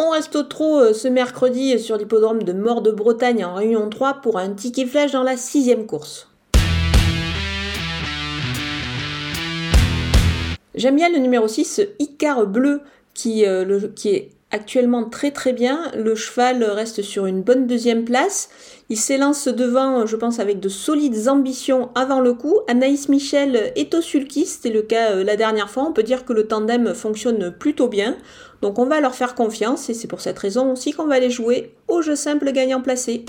On reste au trot euh, ce mercredi sur l'hippodrome de Mort de Bretagne en Réunion 3 pour un ticket flash dans la sixième course. J'aime bien le numéro 6, Icar Bleu, qui, euh, qui est actuellement très très bien. Le cheval reste sur une bonne deuxième place. Il s'élance devant, je pense, avec de solides ambitions avant le coup. Anaïs Michel est au sulky, c'était le cas euh, la dernière fois. On peut dire que le tandem fonctionne plutôt bien. Donc on va leur faire confiance et c'est pour cette raison aussi qu'on va les jouer au jeu simple gagnant placé.